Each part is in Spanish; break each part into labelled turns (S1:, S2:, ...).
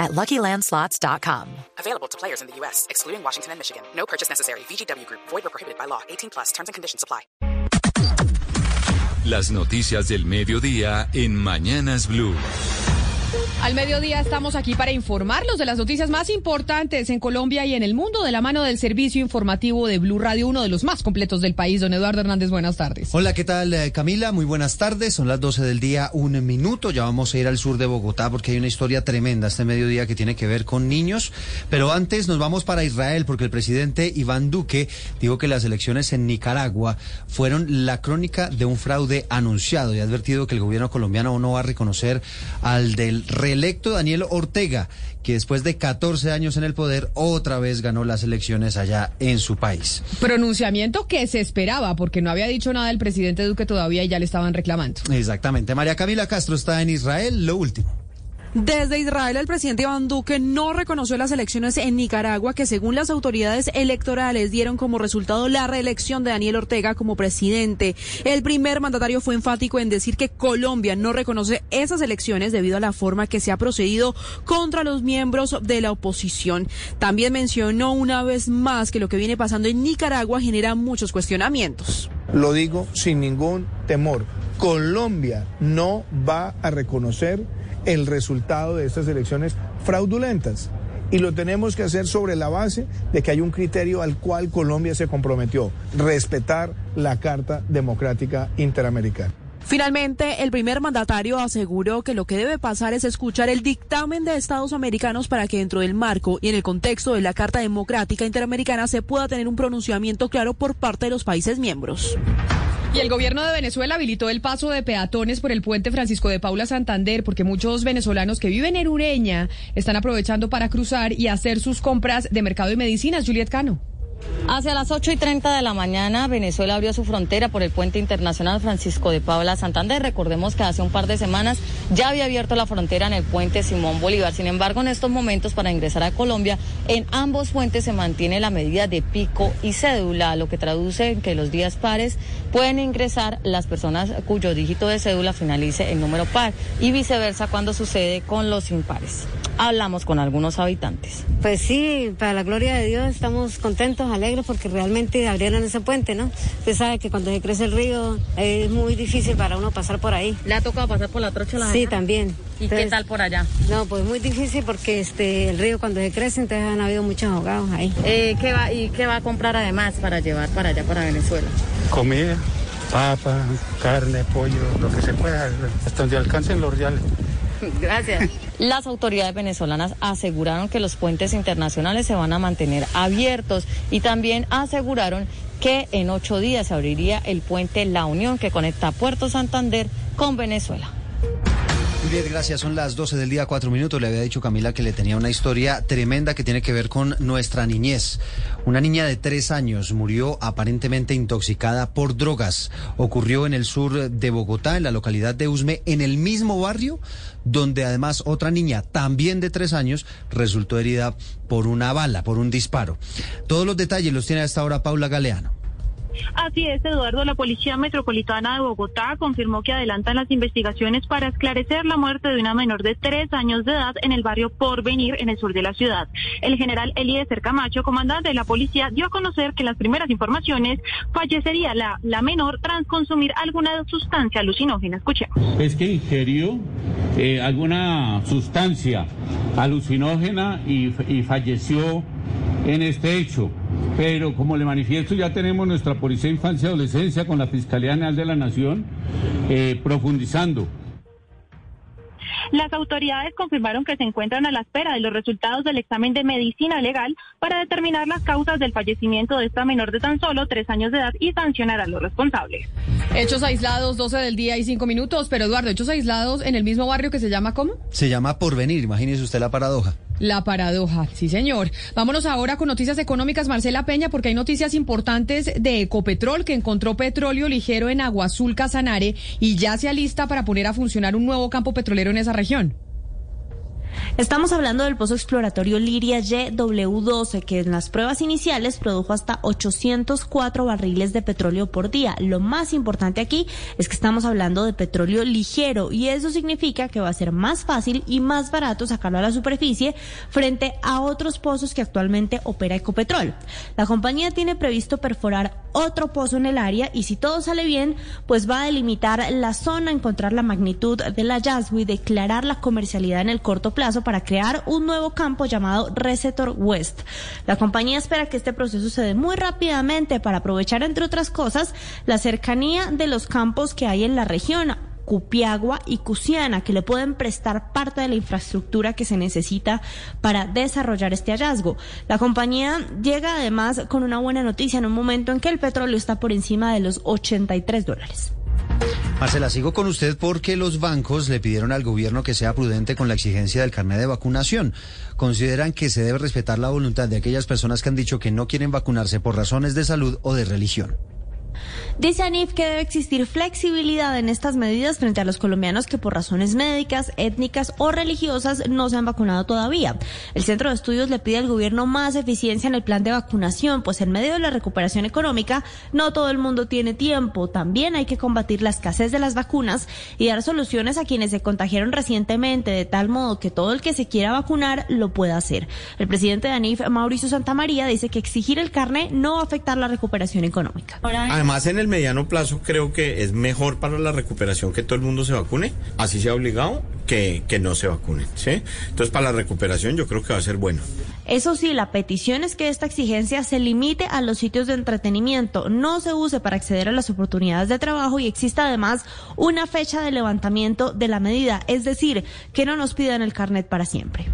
S1: at LuckyLandSlots.com.
S2: Available to players in the U.S., excluding Washington and Michigan. No purchase necessary. VGW Group. Void or prohibited by law. 18 plus. Terms and conditions apply.
S3: Las noticias del mediodía en Mañanas Blue.
S4: Al mediodía estamos aquí para informarlos de las noticias más importantes en Colombia y en el mundo de la mano del servicio informativo de Blue Radio, uno de los más completos del país. Don Eduardo Hernández, buenas tardes.
S5: Hola, ¿qué tal eh, Camila? Muy buenas tardes. Son las 12 del día, un minuto. Ya vamos a ir al sur de Bogotá porque hay una historia tremenda este mediodía que tiene que ver con niños. Pero antes nos vamos para Israel porque el presidente Iván Duque dijo que las elecciones en Nicaragua fueron la crónica de un fraude anunciado y ha advertido que el gobierno colombiano no va a reconocer al del reelecto Daniel Ortega, que después de 14 años en el poder otra vez ganó las elecciones allá en su país.
S4: Pronunciamiento que se esperaba porque no había dicho nada el presidente Duque todavía y ya le estaban reclamando.
S5: Exactamente. María Camila Castro está en Israel. Lo último.
S6: Desde Israel, el presidente Iván Duque no reconoció las elecciones en Nicaragua que, según las autoridades electorales, dieron como resultado la reelección de Daniel Ortega como presidente. El primer mandatario fue enfático en decir que Colombia no reconoce esas elecciones debido a la forma que se ha procedido contra los miembros de la oposición. También mencionó una vez más que lo que viene pasando en Nicaragua genera muchos cuestionamientos.
S7: Lo digo sin ningún temor. Colombia no va a reconocer el resultado de estas elecciones fraudulentas. Y lo tenemos que hacer sobre la base de que hay un criterio al cual Colombia se comprometió, respetar la Carta Democrática Interamericana.
S6: Finalmente, el primer mandatario aseguró que lo que debe pasar es escuchar el dictamen de Estados americanos para que dentro del marco y en el contexto de la Carta Democrática Interamericana se pueda tener un pronunciamiento claro por parte de los países miembros.
S4: Y el gobierno de Venezuela habilitó el paso de peatones por el puente Francisco de Paula Santander porque muchos venezolanos que viven en Ureña están aprovechando para cruzar y hacer sus compras de mercado y medicinas. Juliet Cano.
S8: Hacia las 8 y 30 de la mañana, Venezuela abrió su frontera por el puente internacional Francisco de Paula Santander. Recordemos que hace un par de semanas ya había abierto la frontera en el puente Simón Bolívar. Sin embargo, en estos momentos, para ingresar a Colombia, en ambos puentes se mantiene la medida de pico y cédula, lo que traduce en que los días pares pueden ingresar las personas cuyo dígito de cédula finalice en número par y viceversa cuando sucede con los impares. Hablamos con algunos habitantes.
S9: Pues sí, para la gloria de Dios estamos contentos, alegres porque realmente abrieron ese puente, ¿no? Usted sabe que cuando se crece el río es muy difícil para uno pasar por ahí.
S8: ¿Le ha tocado pasar por la trocha la
S9: Sí, también.
S8: ¿Y qué tal por allá?
S9: No, pues muy difícil porque este el río cuando se crece entonces han habido muchos ahogados ahí.
S8: Eh, ¿qué va, ¿Y qué va a comprar además para llevar para allá, para Venezuela?
S10: Comida, papa, carne, pollo, lo que se pueda, hasta donde alcancen los reales.
S8: Gracias. Las autoridades venezolanas aseguraron que los puentes internacionales se van a mantener abiertos y también aseguraron que en ocho días se abriría el puente La Unión que conecta Puerto Santander con Venezuela.
S5: Gracias. Son las 12 del día, cuatro minutos. Le había dicho Camila que le tenía una historia tremenda que tiene que ver con nuestra niñez. Una niña de tres años murió aparentemente intoxicada por drogas. Ocurrió en el sur de Bogotá, en la localidad de Usme, en el mismo barrio donde además otra niña, también de tres años, resultó herida por una bala, por un disparo. Todos los detalles los tiene a esta hora Paula Galeano.
S11: Así es, Eduardo. La Policía Metropolitana de Bogotá confirmó que adelantan las investigaciones para esclarecer la muerte de una menor de tres años de edad en el barrio Porvenir, en el sur de la ciudad. El general Eliezer Camacho, comandante de la policía, dio a conocer que en las primeras informaciones fallecería la, la menor tras consumir alguna sustancia alucinógena. Escuchemos.
S12: Es que ingirió eh, alguna sustancia alucinógena y, y falleció en este hecho. Pero como le manifiesto, ya tenemos nuestra Policía de Infancia y Adolescencia con la Fiscalía General de la Nación eh, profundizando.
S11: Las autoridades confirmaron que se encuentran a la espera de los resultados del examen de medicina legal para determinar las causas del fallecimiento de esta menor de tan solo tres años de edad y sancionar a los responsables.
S4: Hechos aislados, 12 del día y 5 minutos. Pero Eduardo, hechos aislados en el mismo barrio que se llama ¿cómo?
S5: Se llama Porvenir, imagínese usted la paradoja.
S4: La paradoja, sí señor. Vámonos ahora con noticias económicas, Marcela Peña, porque hay noticias importantes de Ecopetrol, que encontró petróleo ligero en Agua Azul Casanare y ya se alista para poner a funcionar un nuevo campo petrolero en esa región.
S13: Estamos hablando del pozo exploratorio Liria YW12, que en las pruebas iniciales produjo hasta 804 barriles de petróleo por día. Lo más importante aquí es que estamos hablando de petróleo ligero y eso significa que va a ser más fácil y más barato sacarlo a la superficie frente a otros pozos que actualmente opera Ecopetrol. La compañía tiene previsto perforar otro pozo en el área y si todo sale bien, pues va a delimitar la zona, encontrar la magnitud del hallazgo y declarar la comercialidad en el corto plazo para crear un nuevo campo llamado Resetor West. La compañía espera que este proceso se dé muy rápidamente para aprovechar, entre otras cosas, la cercanía de los campos que hay en la región Cupiagua y Cusiana, que le pueden prestar parte de la infraestructura que se necesita para desarrollar este hallazgo. La compañía llega además con una buena noticia en un momento en que el petróleo está por encima de los 83 dólares.
S5: Marcela, sigo con usted porque los bancos le pidieron al gobierno que sea prudente con la exigencia del carnet de vacunación. Consideran que se debe respetar la voluntad de aquellas personas que han dicho que no quieren vacunarse por razones de salud o de religión.
S13: Dice Anif que debe existir flexibilidad en estas medidas frente a los colombianos que por razones médicas, étnicas o religiosas no se han vacunado todavía. El Centro de Estudios le pide al gobierno más eficiencia en el plan de vacunación, pues en medio de la recuperación económica no todo el mundo tiene tiempo. También hay que combatir la escasez de las vacunas y dar soluciones a quienes se contagiaron recientemente, de tal modo que todo el que se quiera vacunar lo pueda hacer. El presidente de ANIF, Mauricio Santamaría, dice que exigir el carne no va a afectar la recuperación económica.
S14: Además, en el mediano plazo creo que es mejor para la recuperación que todo el mundo se vacune, así sea obligado, que, que no se vacunen. ¿sí? Entonces, para la recuperación yo creo que va a ser bueno.
S13: Eso sí, la petición es que esta exigencia se limite a los sitios de entretenimiento, no se use para acceder a las oportunidades de trabajo y exista además una fecha de levantamiento de la medida, es decir, que no nos pidan el carnet para siempre.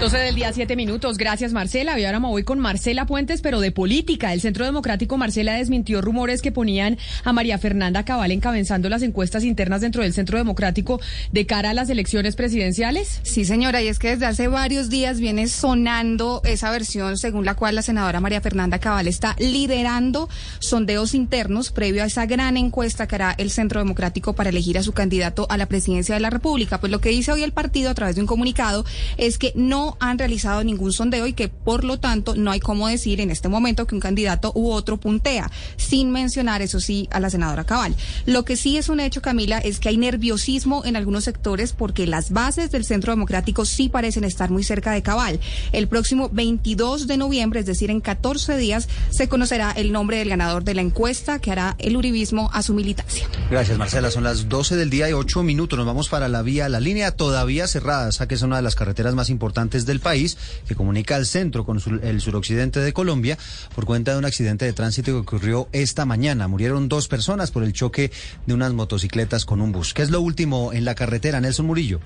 S4: 12 del día, 7 minutos. Gracias, Marcela. Y ahora me voy con Marcela Puentes, pero de política. El Centro Democrático Marcela desmintió rumores que ponían a María Fernanda Cabal encabezando las encuestas internas dentro del Centro Democrático de cara a las elecciones presidenciales.
S15: Sí, señora, y es que desde hace varios días viene sonando esa versión según la cual la senadora María Fernanda Cabal está liderando sondeos internos previo a esa gran encuesta que hará el Centro Democrático para elegir a su candidato a la presidencia de la República. Pues lo que dice hoy el partido a través de un comunicado es que no han realizado ningún sondeo y que por lo tanto no hay cómo decir en este momento que un candidato u otro puntea, sin mencionar eso sí a la senadora Cabal. Lo que sí es un hecho, Camila, es que hay nerviosismo en algunos sectores porque las bases del Centro Democrático sí parecen estar muy cerca de Cabal. El próximo 22 de noviembre, es decir, en 14 días, se conocerá el nombre del ganador de la encuesta que hará el uribismo a su militancia.
S5: Gracias, Marcela. Son las 12 del día y 8 minutos. Nos vamos para la vía, la línea todavía cerrada, que es una de las carreteras más importantes del país, que comunica al centro con el suroccidente de Colombia, por cuenta de un accidente de tránsito que ocurrió esta mañana. Murieron dos personas por el choque de unas motocicletas con un bus. ¿Qué es lo último en la carretera, Nelson Murillo?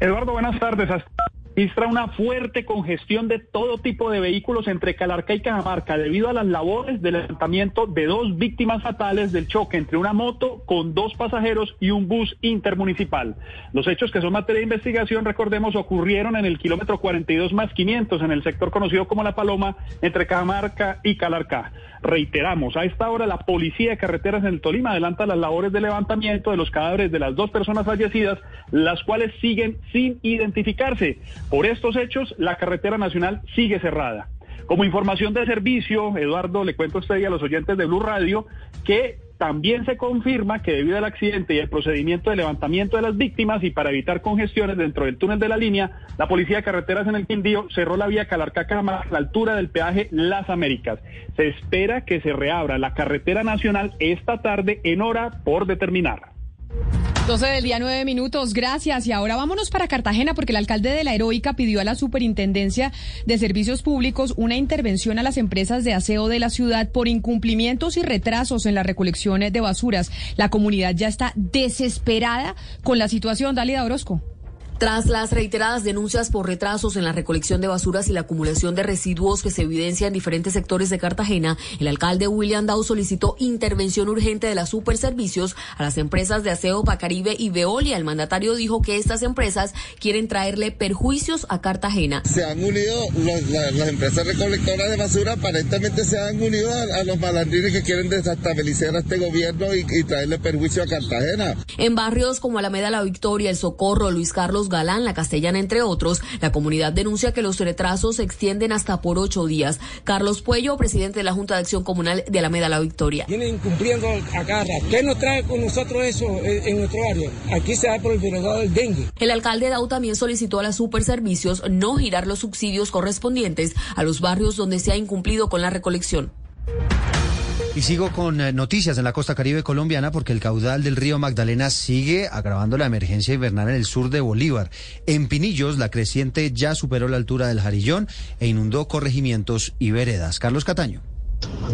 S16: Eduardo, buenas tardes. Registra una fuerte congestión de todo tipo de vehículos entre Calarca y Cajamarca debido a las labores de levantamiento de dos víctimas fatales del choque entre una moto con dos pasajeros y un bus intermunicipal. Los hechos que son materia de investigación, recordemos, ocurrieron en el kilómetro 42 más 500 en el sector conocido como La Paloma entre Cajamarca y Calarca. Reiteramos, a esta hora la Policía de Carreteras en el Tolima adelanta las labores de levantamiento de los cadáveres de las dos personas fallecidas, las cuales siguen sin identificarse. Por estos hechos, la carretera nacional sigue cerrada. Como información de servicio, Eduardo, le cuento a usted y a los oyentes de Blue Radio que también se confirma que debido al accidente y el procedimiento de levantamiento de las víctimas y para evitar congestiones dentro del túnel de la línea, la Policía de Carreteras en el Quindío cerró la vía Calarcá-Cama a la altura del peaje Las Américas. Se espera que se reabra la carretera nacional esta tarde en hora por determinar.
S4: 12 del día, 9 minutos. Gracias. Y ahora vámonos para Cartagena porque el alcalde de la Heroica pidió a la Superintendencia de Servicios Públicos una intervención a las empresas de aseo de la ciudad por incumplimientos y retrasos en la recolección de basuras. La comunidad ya está desesperada con la situación. Dalida Orozco.
S17: Tras las reiteradas denuncias por retrasos en la recolección de basuras y la acumulación de residuos que se evidencia en diferentes sectores de Cartagena, el alcalde William Dow solicitó intervención urgente de las superservicios a las empresas de aseo Bacaribe y Veolia. El mandatario dijo que estas empresas quieren traerle perjuicios a Cartagena.
S18: Se han unido las empresas recolectoras de basura, aparentemente se han unido a, los malandrines que quieren desestabilizar a este gobierno y, y traerle perjuicio a Cartagena.
S17: En barrios como Alameda La Victoria, El Socorro, Luis Carlos Galán, La Castellana, entre otros, la comunidad denuncia que los retrasos se extienden hasta por ocho días. Carlos Puello, presidente de la Junta de Acción Comunal de Alameda La Victoria.
S19: Vienen incumpliendo a cada ¿Qué nos trae con nosotros eso en, nuestro barrio? Aquí se da por el dengue.
S17: El alcalde Dau también solicitó a las superservicios no girar los subsidios correspondientes a los barrios donde se ha incumplido con la recolección.
S5: Y sigo con eh, noticias en la costa caribe colombiana porque el caudal del río Magdalena sigue agravando la emergencia invernal en el sur de Bolívar. En Pinillos, la creciente ya superó la altura del Jarillón e inundó corregimientos y veredas. Carlos Cataño.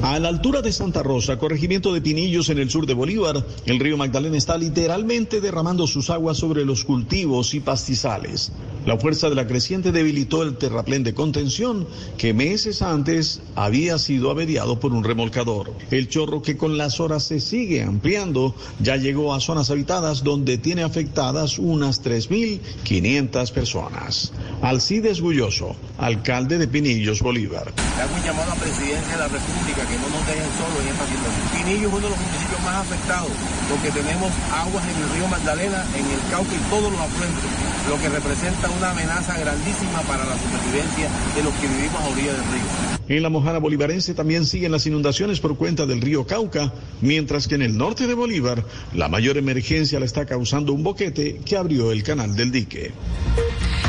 S20: A la altura de Santa Rosa, corregimiento de Pinillos en el sur de Bolívar, el río Magdalena está literalmente derramando sus aguas sobre los cultivos y pastizales. La fuerza de la creciente debilitó el terraplén de contención que meses antes había sido averiado por un remolcador. El chorro que con las horas se sigue ampliando ya llegó a zonas habitadas donde tiene afectadas unas 3.500 personas. Alcides Gulloso, alcalde de Pinillos, Bolívar.
S21: llamado a presidencia de la que no nos dejen solos en esta situación. Pinillo es uno de los municipios más afectados porque tenemos aguas en el río Magdalena, en el Cauca y todos los afluentes, lo que representa una amenaza grandísima para la supervivencia de los que vivimos a orilla del río.
S20: En la Mojana Bolivarense también siguen las inundaciones por cuenta del río Cauca, mientras que en el norte de Bolívar la mayor emergencia la está causando un boquete que abrió el canal del dique.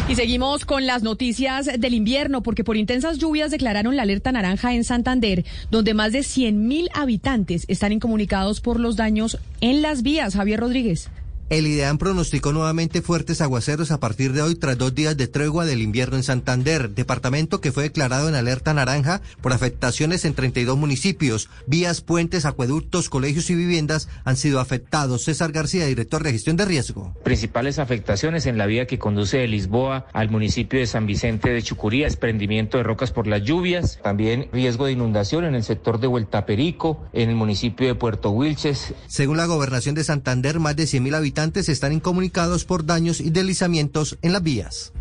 S4: Y seguimos con las noticias del invierno, porque por intensas lluvias declararon la alerta naranja en Santander, donde más de 100.000 habitantes están incomunicados por los daños en las vías. Javier Rodríguez.
S22: El IDEAN pronosticó nuevamente fuertes aguaceros a partir de hoy tras dos días de tregua del invierno en Santander, departamento que fue declarado en alerta naranja por afectaciones en 32 municipios. Vías, puentes, acueductos, colegios y viviendas han sido afectados. César García, director de gestión de riesgo.
S23: Principales afectaciones en la vía que conduce de Lisboa al municipio de San Vicente de Chucuría, desprendimiento de rocas por las lluvias, también riesgo de inundación en el sector de Vuelta Perico, en el municipio de Puerto Wilches.
S22: Según la gobernación de Santander, más de 100.000 habitantes están incomunicados por daños y deslizamientos en las vías.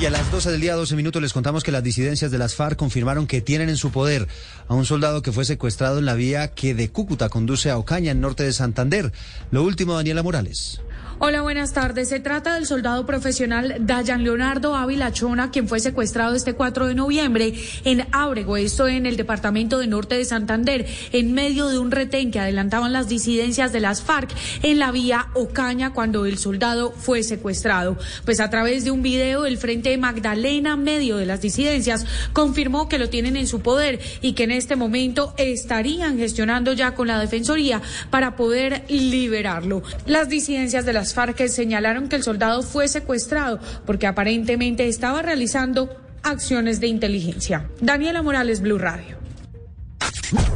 S5: Y a las 12 del día, 12 minutos, les contamos que las disidencias de las FARC confirmaron que tienen en su poder a un soldado que fue secuestrado en la vía que de Cúcuta conduce a Ocaña, en norte de Santander. Lo último, Daniela Morales.
S24: Hola, buenas tardes. Se trata del soldado profesional Dayan Leonardo Ávila Chona, quien fue secuestrado este 4 de noviembre en Ábrego, esto en el departamento de Norte de Santander, en medio de un retén que adelantaban las disidencias de las FARC en la vía Ocaña cuando el soldado fue secuestrado. Pues a través de un video, el Frente Magdalena, medio de las disidencias, confirmó que lo tienen en su poder y que en este momento estarían gestionando ya con la Defensoría para poder liberarlo. Las disidencias de las las FARC señalaron que el soldado fue secuestrado porque aparentemente estaba realizando acciones de inteligencia. Daniela Morales, Blue Radio.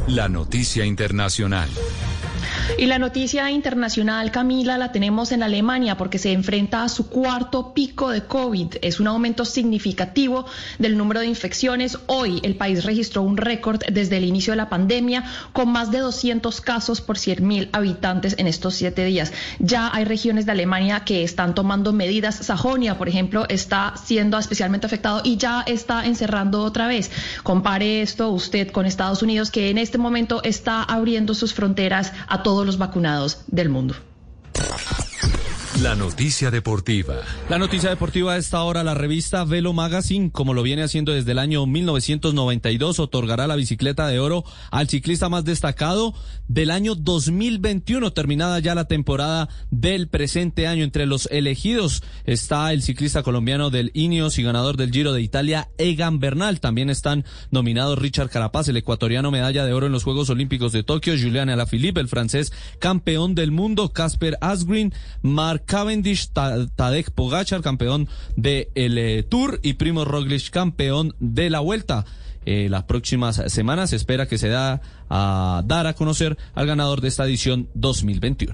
S3: La noticia internacional.
S25: Y la noticia internacional, Camila, la tenemos en Alemania porque se enfrenta a su cuarto pico de COVID. Es un aumento significativo del número de infecciones. Hoy el país registró un récord desde el inicio de la pandemia con más de 200 casos por 100.000 habitantes en estos siete días. Ya hay regiones de Alemania que están tomando medidas. Sajonia, por ejemplo, está siendo especialmente afectado y ya está encerrando otra vez. Compare esto usted con Estados Unidos que en este momento está abriendo sus fronteras a todos todos los vacunados del mundo.
S3: La noticia deportiva.
S26: La noticia deportiva de esta hora, la revista Velo Magazine, como lo viene haciendo desde el año 1992, otorgará la bicicleta de oro al ciclista más destacado del año 2021, terminada ya la temporada del presente año. Entre los elegidos está el ciclista colombiano del Ineos y ganador del Giro de Italia, Egan Bernal. También están nominados Richard Carapaz, el ecuatoriano medalla de oro en los Juegos Olímpicos de Tokio, Julian Alaphilippe, el francés campeón del mundo, Casper Asgreen, Mark Cavendish, Tadej Pogachar, campeón del eh, Tour, y Primo Roglic, campeón de la Vuelta. Eh, las próximas semanas se espera que se da a dar a conocer al ganador de esta edición 2021.